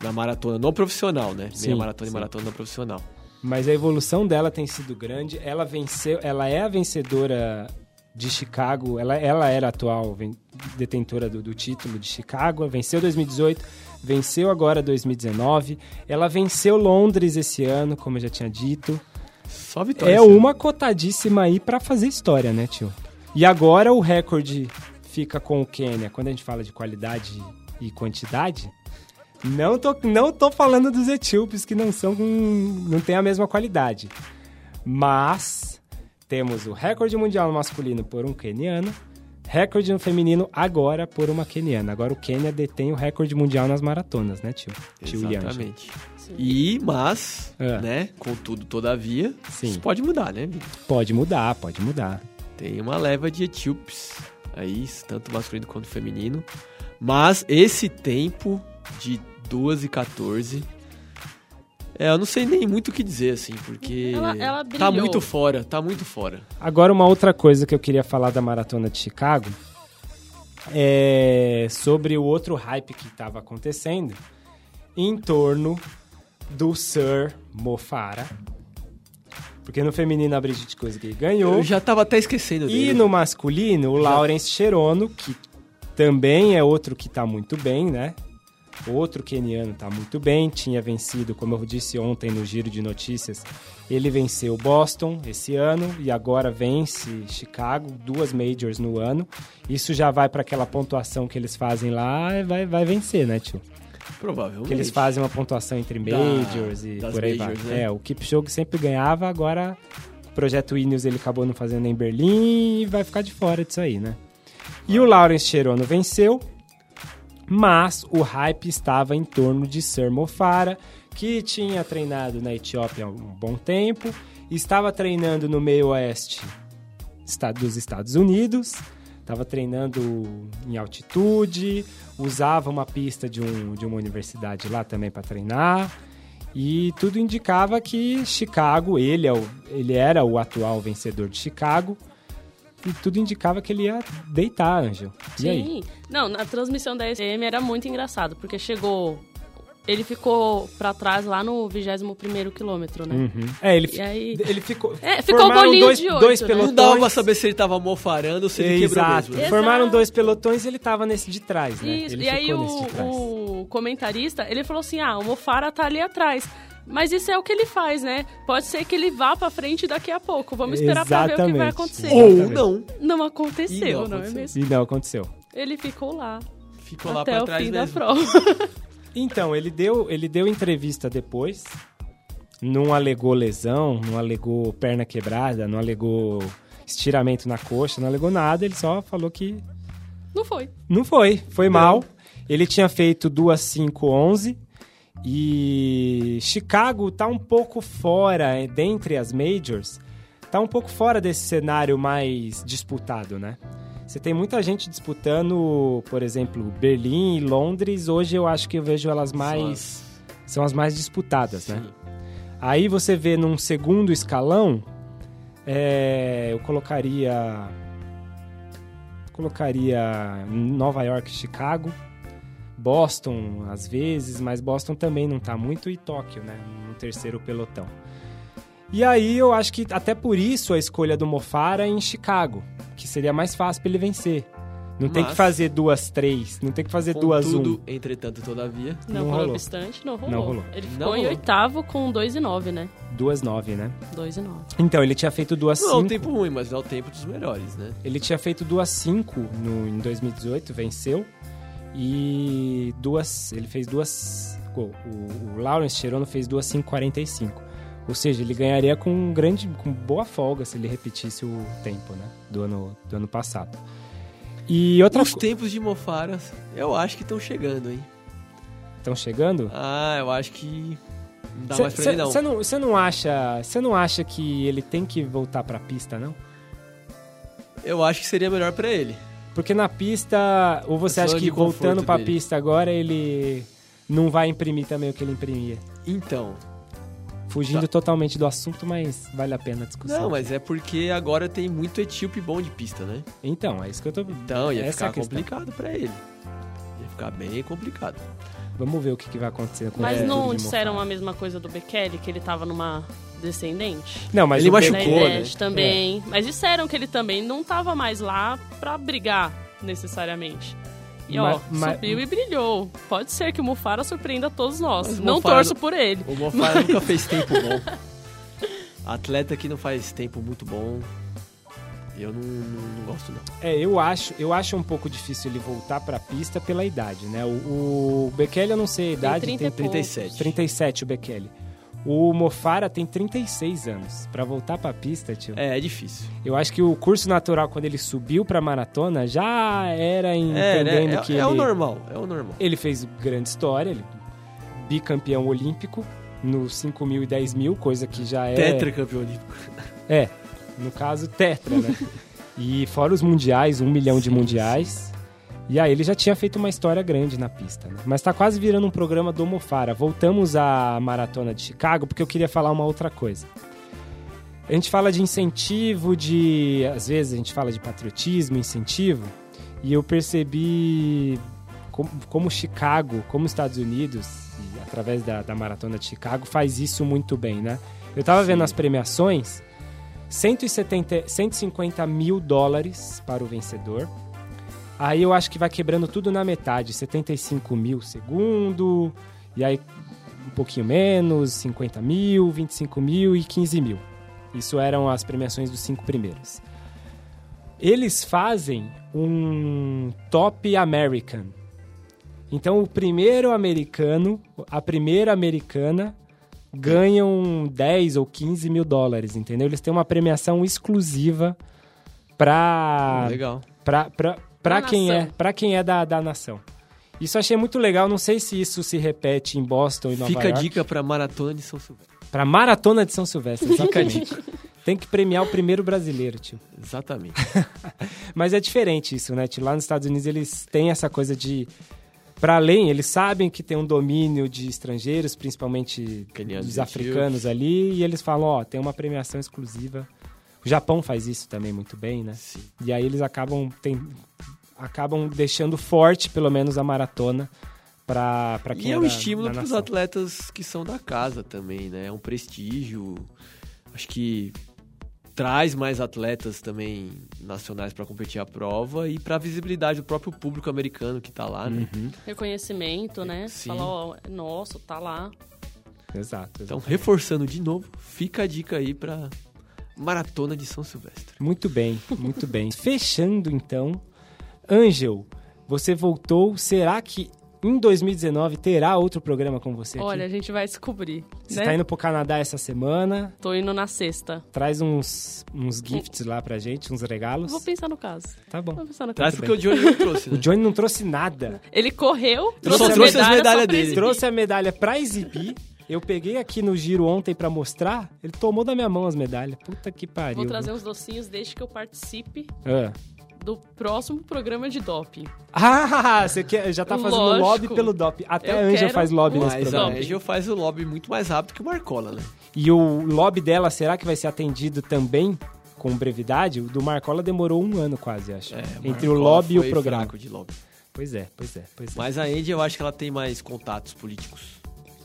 Speaker 3: na maratona, não profissional, né?
Speaker 1: Sim,
Speaker 3: Meia maratona
Speaker 1: sim.
Speaker 3: e maratona não profissional.
Speaker 1: Mas a evolução dela tem sido grande. Ela venceu, ela é a vencedora de Chicago. Ela, ela era a atual detentora do, do título de Chicago. Venceu 2018, venceu agora 2019. Ela venceu Londres esse ano, como eu já tinha dito.
Speaker 3: Só vitória.
Speaker 1: É
Speaker 3: ano.
Speaker 1: uma cotadíssima aí pra fazer história, né, tio? E agora o recorde fica com o Quênia, quando a gente fala de qualidade e quantidade, não tô, não tô falando dos etíopes que não são não tem a mesma qualidade. Mas temos o recorde mundial no masculino por um queniano, recorde no feminino agora por uma queniana. Agora o Quênia detém o recorde mundial nas maratonas, né, tio? Tio.
Speaker 3: Exatamente. E, mas,
Speaker 1: É.
Speaker 3: né, contudo, todavia,
Speaker 1: Sim.
Speaker 3: isso pode mudar, né? Vitor?
Speaker 1: Pode mudar, pode mudar.
Speaker 3: Tem uma leva de etíopes aí, tanto masculino quanto feminino. Mas esse tempo de 2 e 14. É, eu não sei nem muito o que dizer, assim, porque.
Speaker 2: Ela- ela
Speaker 3: tá muito fora, tá muito fora.
Speaker 1: Agora, uma outra coisa que eu queria falar da maratona de Chicago é sobre o outro hype que estava acontecendo em torno do Sir Mofara. Porque no feminino a Brigitte Kosgei ganhou.
Speaker 3: Eu já tava até esquecendo
Speaker 1: E
Speaker 3: dele.
Speaker 1: no masculino, o
Speaker 3: Já.
Speaker 1: Lawrence Cherono, que também é outro que tá muito bem, né? Outro keniano tá muito bem, tinha vencido, como eu disse ontem no giro de notícias, ele venceu Boston esse ano e agora vence Chicago, duas majors no ano. Isso já vai para aquela pontuação que eles fazem lá, e vai, vai vencer, né, tio?
Speaker 3: Provavelmente.
Speaker 1: Que eles fazem uma pontuação entre
Speaker 3: Da-
Speaker 1: majors e
Speaker 3: das
Speaker 1: por aí
Speaker 3: majors,
Speaker 1: vai.
Speaker 3: né?
Speaker 1: É, o Kipchoge sempre ganhava, agora o projeto Ineos ele acabou não fazendo em Berlim e vai ficar de fora disso aí, né? E o Lawrence Cherono venceu, mas o hype estava em torno de Sir Mofara, que tinha treinado na Etiópia há um bom tempo, estava treinando no meio oeste dos Estados Unidos, estava treinando em altitude, usava uma pista de, um, de uma universidade lá também para treinar. E tudo indicava que Chicago, ele, é o, ele era o atual vencedor de Chicago. E tudo indicava que ele ia deitar, Ângelo. E aí?
Speaker 2: Sim. Não, na transmissão da SM era muito engraçado, porque chegou. Ele ficou pra trás lá no 21 quilômetro, né?
Speaker 1: Uhum. É, ele,
Speaker 2: E aí-
Speaker 1: ele ficou.
Speaker 2: É, ficou o
Speaker 1: formaram
Speaker 2: bolinho
Speaker 1: dois,
Speaker 2: de oito,
Speaker 1: dois
Speaker 2: né?
Speaker 1: pelotões.
Speaker 3: Não dava pra saber se ele tava mofarando ou se ele quebrou
Speaker 1: Exato.
Speaker 3: mesmo.
Speaker 2: Exato.
Speaker 1: Formaram dois pelotões e ele tava nesse de trás, né?
Speaker 2: Isso,
Speaker 1: Ele
Speaker 2: e aí o,
Speaker 1: nesse de trás.
Speaker 2: o comentarista, ele falou assim, ah, o Mofara tá ali atrás. Mas isso é o que ele faz, né? Pode ser que ele vá pra frente daqui a pouco. Vamos esperar pra ver o que vai
Speaker 1: Exatamente.
Speaker 2: acontecer.
Speaker 1: Ou-
Speaker 3: não.
Speaker 2: Não aconteceu,
Speaker 3: não
Speaker 2: não, é
Speaker 3: aconteceu.
Speaker 2: mesmo?
Speaker 1: E não aconteceu.
Speaker 2: Ele ficou lá
Speaker 3: Ficou lá
Speaker 2: até
Speaker 3: pra
Speaker 2: o
Speaker 3: trás
Speaker 2: fim
Speaker 3: mesmo.
Speaker 2: da prova.
Speaker 1: Então, ele deu, ele deu entrevista depois. Não alegou lesão, não alegou perna quebrada, não alegou estiramento na coxa, não alegou nada. Ele só falou que
Speaker 2: Não foi.
Speaker 1: não foi, foi mal. Ele tinha feito duas 5-11 e Chicago tá um pouco fora, é, dentre as majors, tá um pouco fora desse cenário mais disputado, né? Você tem muita gente disputando, por exemplo, Berlim e Londres. Hoje eu acho que eu vejo elas mais. São as mais disputadas, né?
Speaker 3: Sim.
Speaker 1: Aí você vê num segundo escalão, é, eu colocaria. Colocaria Nova York, Chicago, Boston às vezes, mas Boston também não tá muito, e Tóquio, né? No terceiro pelotão. E aí eu acho que até por isso a escolha do Mofara é em Chicago, que seria mais fácil para ele vencer. Não tem que
Speaker 3: Mas-
Speaker 1: fazer duas, três, não tem que fazer duas, um.
Speaker 3: Contudo, entretanto, todavia.
Speaker 2: Não,
Speaker 1: Não
Speaker 2: não
Speaker 1: rolou.
Speaker 2: obstante, não rolou.
Speaker 1: Não rolou.
Speaker 2: Ele
Speaker 3: Não
Speaker 2: ficou em
Speaker 3: rolou.
Speaker 2: oitavo com 2 e 9, né?
Speaker 1: Duas nove, né?
Speaker 2: 2 e 9.
Speaker 1: Então, ele tinha feito duas
Speaker 3: Não é um
Speaker 1: cinco.
Speaker 3: tempo ruim, mas é o tempo dos melhores, né?
Speaker 1: Ele tinha feito duas 5 no, em 2018, venceu. E duas. Ele fez duas. O, o, Lawrence Cherono fez duas 5,45. Ou seja, ele ganharia com um grande. com boa folga se ele repetisse o tempo, né? Do ano, do ano passado. E outra
Speaker 3: Os tempos de Mofaras, eu acho que estão chegando, hein?
Speaker 1: Estão chegando?
Speaker 3: Ah, eu acho que não dá mais pra ele, não.
Speaker 1: Você não, cê não acha. Você não acha que ele tem que voltar pra pista, não?
Speaker 3: Eu acho que seria melhor pra ele.
Speaker 1: Porque na pista, ou você acha que voltando pra
Speaker 3: dele.
Speaker 1: pista agora ele não vai imprimir também o que ele imprimia?
Speaker 3: Então,
Speaker 1: Fugindo
Speaker 3: Tá.
Speaker 1: totalmente do assunto, mas vale a pena a discussão.
Speaker 3: não, mas é porque agora tem muito etíope bom de pista, né?
Speaker 1: Então, é isso que eu tô.
Speaker 3: Então, ia
Speaker 1: Essa é
Speaker 3: ficar complicado pra ele. Ia ficar bem complicado.
Speaker 1: Vamos ver o que, que vai acontecer com
Speaker 2: Mas
Speaker 1: o
Speaker 2: não disseram a mesma coisa do Bekele, que ele tava numa descendente?
Speaker 1: Não, mas
Speaker 3: Ele machucou,
Speaker 1: Bekele-
Speaker 3: né?
Speaker 2: Também. Mas disseram que ele também não tava mais lá pra brigar, necessariamente. E ó,
Speaker 1: Ma- ma-
Speaker 2: subiu e brilhou. Pode ser que o Mufara surpreenda todos nós.
Speaker 3: Mas
Speaker 2: não
Speaker 3: Mufara
Speaker 2: torço por ele.
Speaker 3: O Mofara nunca fez tempo bom. Atleta que não faz tempo muito bom. Eu não, não, não gosto, não.
Speaker 1: É, eu acho, eu acho um pouco difícil ele voltar pra pista pela idade, né? O, o Bekele, eu não sei a idade,
Speaker 2: 30
Speaker 1: tem
Speaker 2: e poucos.
Speaker 3: 37.
Speaker 1: 37 o Bekele. O Mofara tem 36 anos. Pra voltar pra pista, tio.
Speaker 3: É, é difícil.
Speaker 1: Eu acho que o curso natural, quando ele subiu pra maratona, já era
Speaker 3: É,
Speaker 1: entendendo
Speaker 3: né? É,
Speaker 1: que
Speaker 3: é
Speaker 1: ele...
Speaker 3: o normal, é o normal.
Speaker 1: Ele fez grande história, ele bicampeão olímpico no 5 mil e 10 mil, coisa que já é...
Speaker 3: Tetracampeão olímpico.
Speaker 1: É, no caso, tetra, né? e fora os mundiais, um milhão de
Speaker 3: Sim,
Speaker 1: mundiais. E aí ele já tinha feito uma história grande na pista, né? Mas tá quase virando um programa do Mofara. Voltamos à maratona de Chicago porque eu queria falar uma outra coisa. A gente fala de incentivo, de. Às vezes a gente fala de patriotismo, incentivo, e eu percebi como, como Chicago, como os Estados Unidos, e através da, da maratona de Chicago, faz isso muito bem, né? Eu tava vendo
Speaker 3: Sim.
Speaker 1: as premiações, 170, 150 mil dólares para o vencedor. Aí eu acho que vai quebrando tudo na metade, 75 mil segundo, e aí um pouquinho menos, 50 mil, 25 mil e 15 mil. Isso eram as premiações dos cinco primeiros. Eles fazem um Top American. Então o primeiro americano, a primeira americana, ganham 10 ou 15 mil dólares, entendeu? Eles têm uma premiação exclusiva para
Speaker 3: Legal.
Speaker 1: Pra, pra, pra,
Speaker 2: Da
Speaker 1: quem, é, pra quem é da, da nação. Isso eu achei muito legal. Não sei se isso se repete em Boston e Nova
Speaker 3: Fica a
Speaker 1: York.
Speaker 3: dica pra Maratona de São Silvestre.
Speaker 1: Pra Maratona de São Silvestre,
Speaker 3: a
Speaker 1: exatamente. Tem que premiar o primeiro brasileiro, tio.
Speaker 3: Exatamente.
Speaker 1: Mas é diferente isso, né, tio? Lá nos Estados Unidos eles têm essa coisa de... Pra além, eles sabem que tem um domínio de estrangeiros, principalmente
Speaker 3: Quenianos
Speaker 1: dos africanos ali, e eles falam, ó, tem uma premiação exclusiva. O Japão faz isso também muito bem, né?
Speaker 3: Sim.
Speaker 1: E aí eles acabam, tem, acabam deixando forte, pelo menos, a maratona para quem
Speaker 3: E é
Speaker 1: é
Speaker 3: um
Speaker 1: da-
Speaker 3: estímulo para os atletas que são da casa também, né? É um prestígio. Acho que traz mais atletas também nacionais para competir a prova e para a visibilidade do próprio público americano que tá lá, né?
Speaker 1: Uhum,
Speaker 2: Reconhecimento, né?
Speaker 3: Sim.
Speaker 2: Falar, ó, é nosso, tá lá.
Speaker 1: exato,
Speaker 3: Então,
Speaker 1: exato.
Speaker 3: reforçando de novo, fica a dica aí para Maratona de São Silvestre.
Speaker 1: Muito bem, muito bem. Fechando, então. Ângel, você voltou. Será que em 2019 terá outro programa com você aqui?
Speaker 2: Olha, a gente vai descobrir.
Speaker 1: Você
Speaker 2: né?
Speaker 1: tá indo pro Canadá essa semana.
Speaker 2: Tô indo na sexta.
Speaker 1: Traz uns, uns gifts lá pra gente, uns regalos.
Speaker 2: Vou pensar no caso.
Speaker 1: Tá bom.
Speaker 2: Vou pensar no
Speaker 3: Traz
Speaker 2: caso.
Speaker 3: porque o Johnny não trouxe,
Speaker 1: O
Speaker 3: né?
Speaker 1: Johnny não trouxe nada.
Speaker 2: Ele correu,
Speaker 1: Eu
Speaker 2: trouxe,
Speaker 1: só
Speaker 2: as
Speaker 1: trouxe
Speaker 3: as
Speaker 2: medalhas
Speaker 3: dele.
Speaker 1: Trouxe a medalha pra exibir. Eu peguei aqui no giro ontem pra mostrar. Ele tomou da minha mão as medalhas. Puta que pariu.
Speaker 2: Vou trazer uns docinhos desde que eu participe
Speaker 1: Ah.
Speaker 2: do próximo programa de doping.
Speaker 1: Ah, você quer, já tá fazendo
Speaker 2: Lógico.
Speaker 1: lobby pelo DOP. Até
Speaker 2: Eu
Speaker 1: a Anja faz lobby
Speaker 2: um
Speaker 1: nesse
Speaker 3: Mas a
Speaker 1: programa.
Speaker 3: Angel faz o lobby muito mais rápido que o Marcola, né?
Speaker 1: E o lobby dela, será que vai ser atendido também com brevidade? O do Marcola demorou um ano quase, acho.
Speaker 3: É,
Speaker 1: Entre o lobby e o programa.
Speaker 3: fraco de lobby.
Speaker 1: Pois é, pois é, pois é.
Speaker 3: Mas a Andy, eu acho que ela tem mais contatos políticos.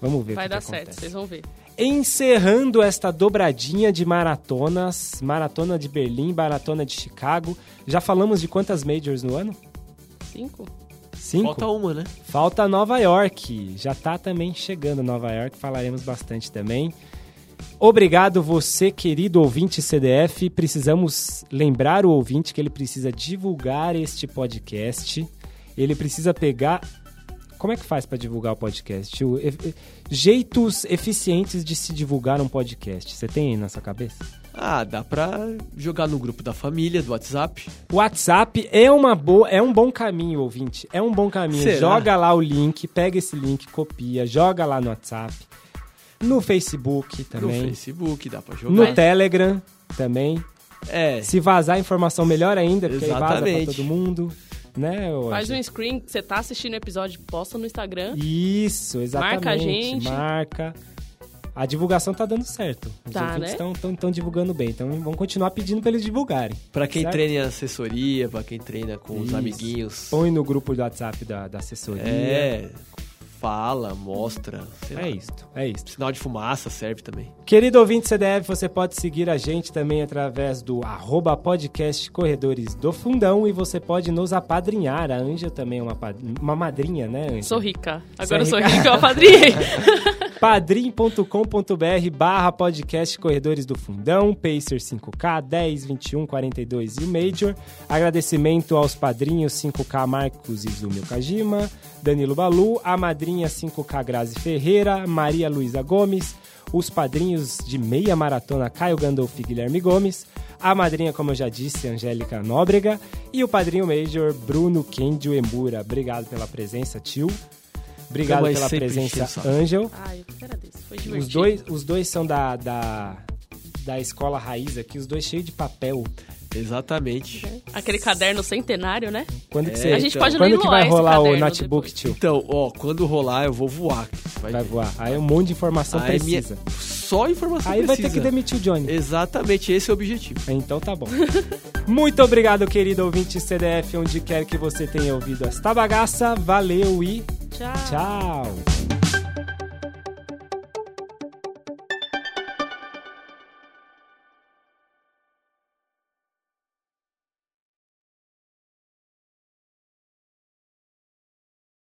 Speaker 1: Vamos ver o
Speaker 2: Vai
Speaker 1: que
Speaker 2: dar
Speaker 1: que
Speaker 2: certo,
Speaker 1: acontece.
Speaker 2: vocês vão ver.
Speaker 1: Encerrando esta dobradinha de maratonas, maratona de Berlim, maratona de Chicago. Já falamos de quantas majors no ano?
Speaker 2: Cinco?
Speaker 1: Cinco?
Speaker 3: Falta uma, né?
Speaker 1: Falta Nova York. Já tá também chegando Nova York, falaremos bastante também. Obrigado você, querido ouvinte CDF. Precisamos lembrar o ouvinte que ele precisa divulgar este podcast. Ele precisa pegar como é que faz para divulgar o podcast? O- e- jeitos eficientes de se divulgar um podcast. Você tem aí na sua cabeça?
Speaker 3: Ah, dá pra jogar no grupo da família, do WhatsApp.
Speaker 1: O WhatsApp é uma boa, é um bom caminho, ouvinte. É um bom caminho.
Speaker 3: Será?
Speaker 1: Joga lá o link, pega esse link, copia, joga lá no WhatsApp, no Facebook
Speaker 3: No
Speaker 1: também,
Speaker 3: Facebook, dá pra
Speaker 1: no,
Speaker 3: jogar.
Speaker 1: Telegram também.
Speaker 3: É,
Speaker 1: Se vazar informação melhor ainda, porque aí vaza pra
Speaker 3: Exatamente.
Speaker 1: todo mundo, né?
Speaker 2: Faz um screen, que você tá assistindo o episódio, posta no Instagram.
Speaker 1: Isso, exatamente.
Speaker 2: Marca a gente.
Speaker 1: Marca. A divulgação tá dando certo. Os
Speaker 2: Tá,
Speaker 1: ouvintes
Speaker 2: né?
Speaker 1: estão divulgando bem. Então vamos continuar pedindo pra eles divulgarem.
Speaker 3: pra quem
Speaker 1: certo?
Speaker 3: treina em assessoria, pra quem treina com os
Speaker 1: Isso.
Speaker 3: amiguinhos.
Speaker 1: Põe no grupo do WhatsApp da, da assessoria.
Speaker 3: É, fala, mostra, sei lá.
Speaker 1: É isto, é isto.
Speaker 3: Sinal de fumaça serve também.
Speaker 1: Querido ouvinte CDF, você pode seguir a gente também através do arroba podcast Corredores do Fundão e você pode nos apadrinhar. A Anja também é uma, uma madrinha, né, Anja?
Speaker 2: Sou rica. Agora
Speaker 1: é
Speaker 2: sou
Speaker 1: rica?
Speaker 2: rica, eu apadrinhei.
Speaker 1: padrim.com.br barra podcast Corredores do Fundão, Pacer 5K, 10, 21, 42 e o Major. Agradecimento aos padrinhos 5K Marcos Izumi Okajima, Danilo Balu, a madrinha 5K Grazi Ferreira, Maria Luísa Gomes, os padrinhos de meia maratona Caio Gandolf e Guilherme Gomes, a madrinha, como eu já disse, Angélica Nóbrega, e o padrinho Major Bruno Kendio Embura. Obrigado pela presença, tio. Obrigado pela presença. Angel.
Speaker 2: Ai, eu que agradeço. Foi divertido.
Speaker 1: Os dois, os dois são da, da, da escola raiz aqui, os dois cheios de papel.
Speaker 3: Exatamente.
Speaker 2: Aquele caderno centenário, né?
Speaker 1: Quando que
Speaker 3: É,
Speaker 1: você,
Speaker 2: A gente
Speaker 3: então.
Speaker 2: pode
Speaker 1: quando que vai rolar o notebook,
Speaker 2: depois.
Speaker 1: tio?
Speaker 3: Então, ó, quando rolar, eu vou voar. Vai,
Speaker 1: Vai voar. Aí é um monte de informação
Speaker 3: Aí minha-
Speaker 1: precisa.
Speaker 3: Só informação
Speaker 1: Aí vai ter
Speaker 3: precisa.
Speaker 1: que demitir o Johnny.
Speaker 3: Exatamente, esse é o objetivo.
Speaker 1: Então tá bom. Muito obrigado, querido ouvinte CDF, onde quer que você tenha ouvido esta bagaça. Valeu e
Speaker 2: Tchau.
Speaker 1: tchau.